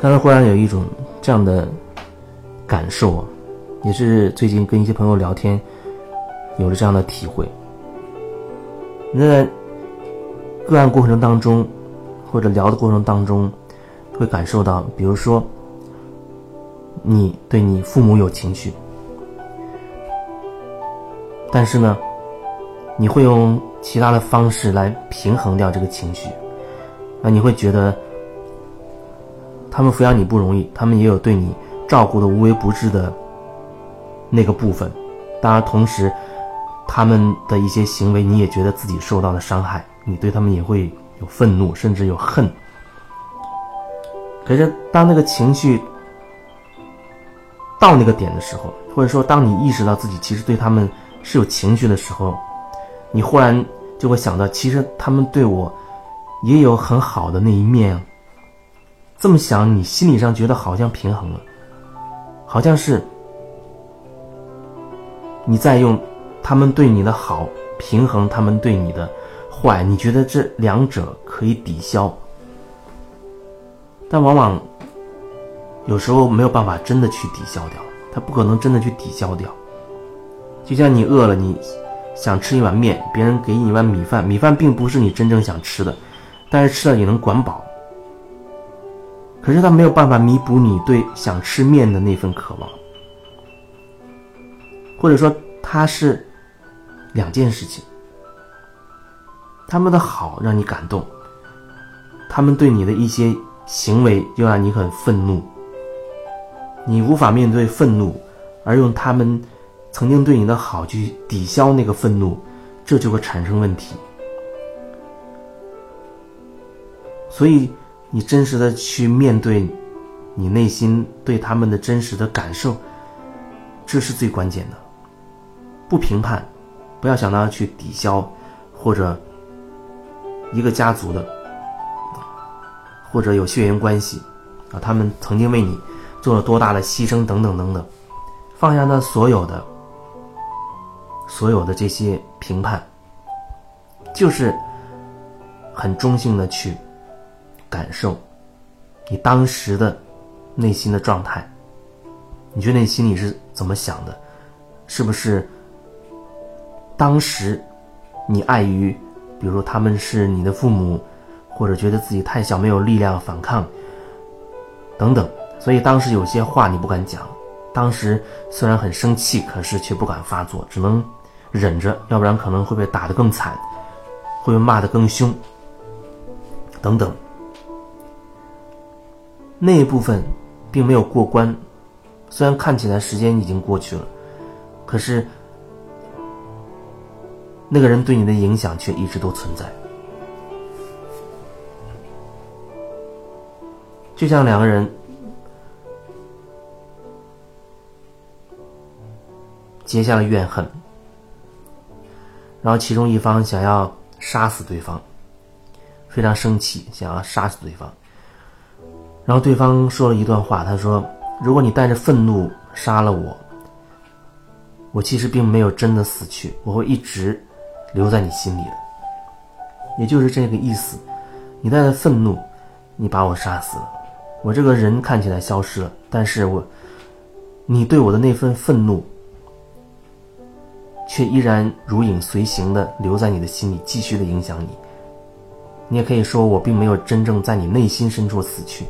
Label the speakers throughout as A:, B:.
A: 刚才忽然有一种这样的感受啊，也是最近跟一些朋友聊天有了这样的体会。那个案过程当中，或者聊的过程当中，会感受到，比如说，你对你父母有情绪，但是呢，你会用其他的方式来平衡掉这个情绪，那你会觉得。他们抚养你不容易，他们也有对你照顾的无微不至的那个部分。当然，同时他们的一些行为，你也觉得自己受到了伤害，你对他们也会有愤怒，甚至有恨。可是，当那个情绪到那个点的时候，或者说当你意识到自己其实对他们是有情绪的时候，你忽然就会想到，其实他们对我也有很好的那一面。这么想，你心理上觉得好像平衡了，好像是你在用他们对你的好平衡他们对你的坏，你觉得这两者可以抵消，但往往有时候没有办法真的去抵消掉，它不可能真的去抵消掉。就像你饿了，你想吃一碗面，别人给你一碗米饭，米饭并不是你真正想吃的，但是吃了也能管饱。可是他没有办法弥补你对想吃面的那份渴望，或者说他是两件事情。他们的好让你感动，他们对你的一些行为又让你很愤怒，你无法面对愤怒，而用他们曾经对你的好去抵消那个愤怒，这就会产生问题。所以。你真实的去面对，你内心对他们的真实的感受，这是最关键的。不评判，不要想到去抵消，或者一个家族的，或者有血缘关系啊，他们曾经为你做了多大的牺牲等等等等，放下那所有的，所有的这些评判，就是很中性的去。感受，你当时的内心的状态，你觉得你心里是怎么想的？是不是当时你碍于，比如说他们是你的父母，或者觉得自己太小没有力量反抗等等，所以当时有些话你不敢讲。当时虽然很生气，可是却不敢发作，只能忍着，要不然可能会被打得更惨，会被骂得更凶等等。那一部分并没有过关，虽然看起来时间已经过去了，可是那个人对你的影响却一直都存在。就像两个人结下了怨恨，然后其中一方想要杀死对方，非常生气，想要杀死对方。然后对方说了一段话，他说：“如果你带着愤怒杀了我，我其实并没有真的死去，我会一直留在你心里的。也就是这个意思，你带着愤怒，你把我杀死了，我这个人看起来消失了，但是我，你对我的那份愤怒，却依然如影随形的留在你的心里，继续的影响你。你也可以说，我并没有真正在你内心深处死去。”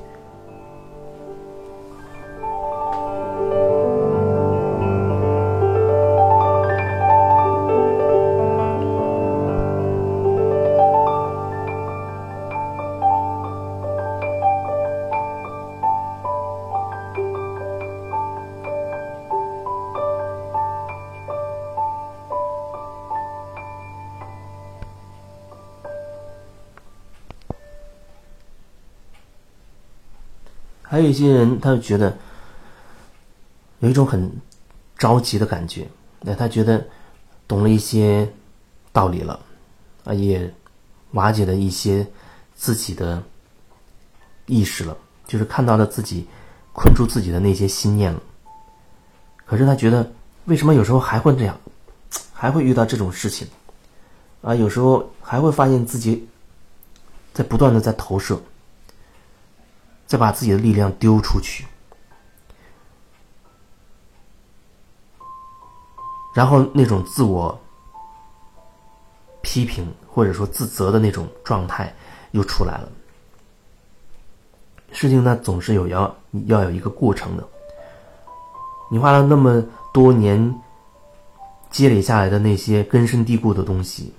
A: 还有一些人，他就觉得有一种很着急的感觉，那他觉得懂了一些道理了，啊，也瓦解了一些自己的意识了，就是看到了自己困住自己的那些心念了。可是他觉得，为什么有时候还会这样，还会遇到这种事情？啊，有时候还会发现自己在不断的在投射。再把自己的力量丢出去，然后那种自我批评或者说自责的那种状态又出来了。事情呢，总是有要要有一个过程的。你花了那么多年积累下来的那些根深蒂固的东西，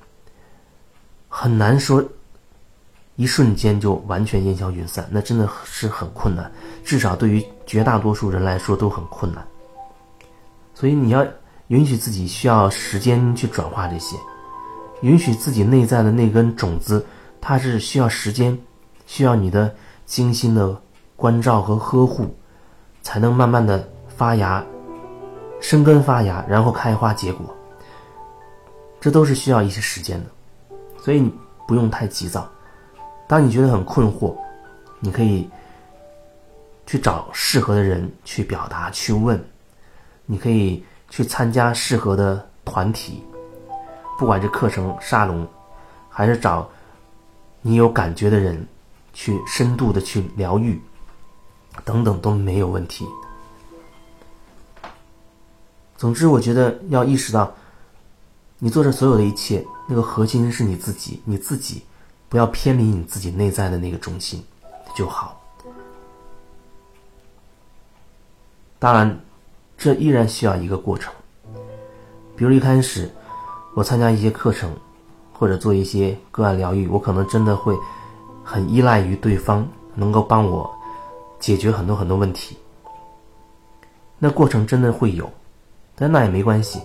A: 很难说一瞬间就完全烟消云散，那真的是很困难。至少对于绝大多数人来说都很困难。所以你要允许自己需要时间去转化这些，允许自己内在的那根种子，它是需要时间，需要你的精心的关照和呵护，才能慢慢的。发芽、生根、发芽，然后开花结果，这都是需要一些时间的，所以你不用太急躁。当你觉得很困惑，你可以去找适合的人去表达、去问，你可以去参加适合的团体，不管是课程、沙龙，还是找你有感觉的人去深度的去疗愈，等等都没有问题。总之，我觉得要意识到，你做这所有的一切，那个核心是你自己，你自己不要偏离你自己内在的那个中心就好。当然，这依然需要一个过程。比如一开始，我参加一些课程，或者做一些个案疗愈，我可能真的会很依赖于对方能够帮我解决很多很多问题。那过程真的会有。但那也没关系，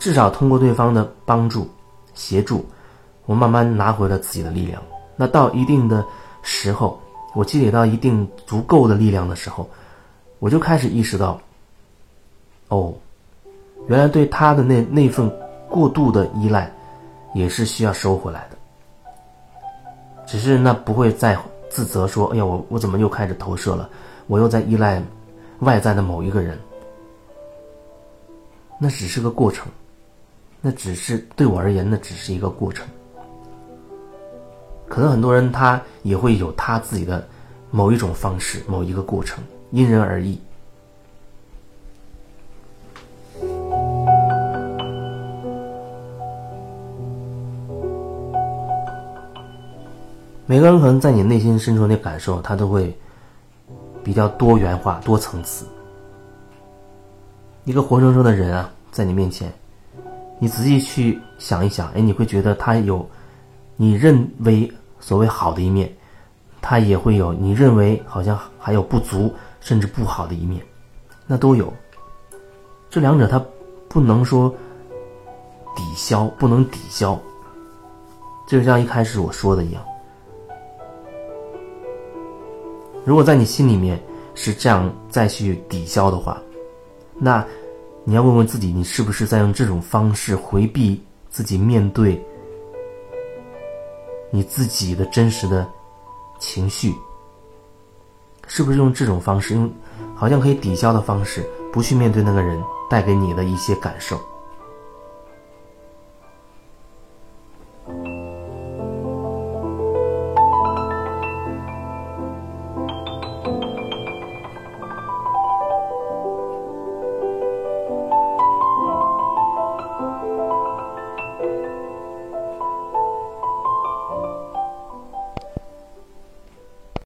A: 至少通过对方的帮助、协助，我慢慢拿回了自己的力量。那到一定的时候，我积累到一定足够的力量的时候，我就开始意识到，哦，原来对他的那那份过度的依赖，也是需要收回来的。只是那不会再自责说：“哎呀，我我怎么又开始投射了？我又在依赖外在的某一个人。”那只是个过程，那只是对我而言，那只是一个过程。可能很多人他也会有他自己的某一种方式，某一个过程，因人而异。每个人可能在你内心深处的感受，他都会比较多元化、多层次。一个活生生的人啊，在你面前，你仔细去想一想，哎，你会觉得他有你认为所谓好的一面，他也会有你认为好像还有不足甚至不好的一面，那都有。这两者它不能说抵消，不能抵消。就像一开始我说的一样，如果在你心里面是这样再去抵消的话。那，你要问问自己，你是不是在用这种方式回避自己面对你自己的真实的情绪？是不是用这种方式，用好像可以抵消的方式，不去面对那个人带给你的一些感受？